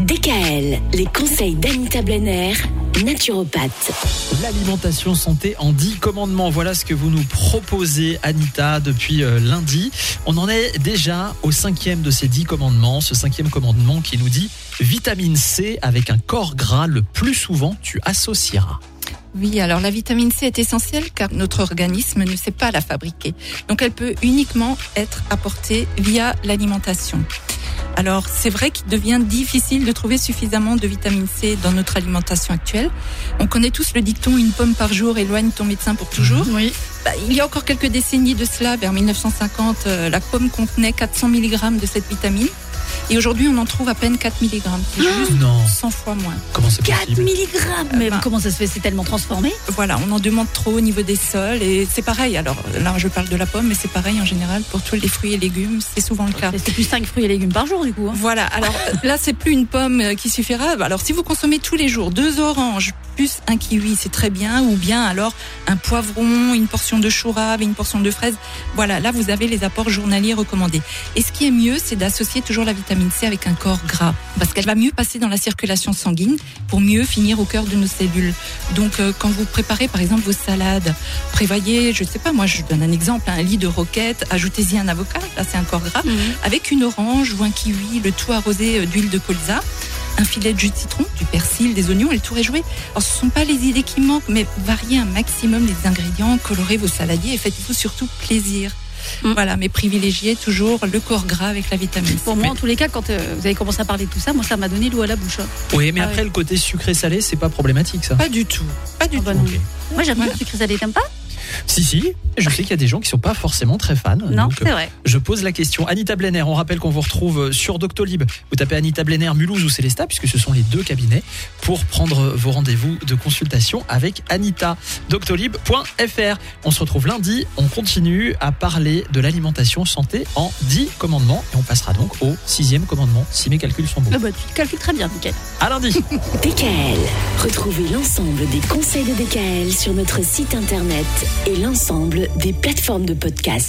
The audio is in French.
DKL, les conseils d'Anita Blenner, naturopathe. L'alimentation santé en 10 commandements. Voilà ce que vous nous proposez, Anita, depuis euh, lundi. On en est déjà au cinquième de ces 10 commandements. Ce cinquième commandement qui nous dit vitamine C avec un corps gras le plus souvent tu associeras. Oui, alors la vitamine C est essentielle car notre organisme ne sait pas la fabriquer. Donc elle peut uniquement être apportée via l'alimentation. Alors c'est vrai qu'il devient difficile de trouver suffisamment de vitamine C dans notre alimentation actuelle. On connaît tous le dicton une pomme par jour éloigne ton médecin pour toujours. Oui. Bah, il y a encore quelques décennies de cela, vers 1950, euh, la pomme contenait 400 mg de cette vitamine. Et aujourd'hui, on en trouve à peine 4 mg. C'est juste Non. 100 fois moins. Comment c'est 4 possible mg Mais ben- comment ça se fait? C'est tellement transformé? Voilà, on en demande trop au niveau des sols et c'est pareil. Alors là, je parle de la pomme, mais c'est pareil en général pour tous les fruits et légumes, c'est souvent le cas. C'est plus 5 fruits et légumes par jour du coup. hein. Voilà, alors là, c'est plus une pomme euh, qui suffira. Alors si vous consommez tous les jours deux oranges plus un kiwi, c'est très bien. Ou bien alors un poivron, une portion de chou et une portion de fraise. Voilà, là, vous avez les apports journaliers recommandés. Et ce qui est mieux, c'est d'associer toujours la vitamine C avec un corps gras. Parce qu'elle va mieux passer dans la circulation sanguine pour mieux finir au cœur de nos cellules. Donc euh, quand vous préparez par exemple vos salades, prévoyez, je sais pas, moi je donne un exemple, un lit de roquette, ajoutez-y un avocat, là c'est un corps gras Mhm. avec une orange ou un kiwi, le tout arrosé euh, d'huile de colza, un filet de jus de citron, du persil, des oignons et le tour est joué. Alors ce sont pas les idées qui manquent, mais variez un maximum les ingrédients, colorez vos saladiers et faites-vous surtout plaisir. Mm. Voilà, mais privilégiez toujours le corps gras avec la vitamine C. Pour moi, en tous les cas, quand euh, vous avez commencé à parler de tout ça, moi, ça m'a donné l'eau à la bouche. hein. Oui, mais Ah après ouais. le côté sucré-salé, c'est pas problématique ça. Pas du tout, pas du bah tout. Moi, j'aime bien Voilà. le sucré salé, t'aimes pas? Si, si, je sais qu'il y a des gens qui sont pas forcément très fans. Non, c'est vrai. Je pose la question. Anita Blenner, on rappelle qu'on vous retrouve sur Doctolib. Vous tapez Anita Blenner, Mulhouse ou Célestat, puisque ce sont les deux cabinets pour prendre vos rendez-vous de consultation avec Anita. Doctolib.fr. On se retrouve lundi. On continue à parler de l'alimentation santé en 10 commandements. Et on passera donc au sixième commandement, si mes calculs sont bons. Ah bah, tu calcules très bien, nickel. À lundi. DKL. Retrouvez l'ensemble des conseils de DKL sur notre site internet et l'ensemble des plateformes de podcast.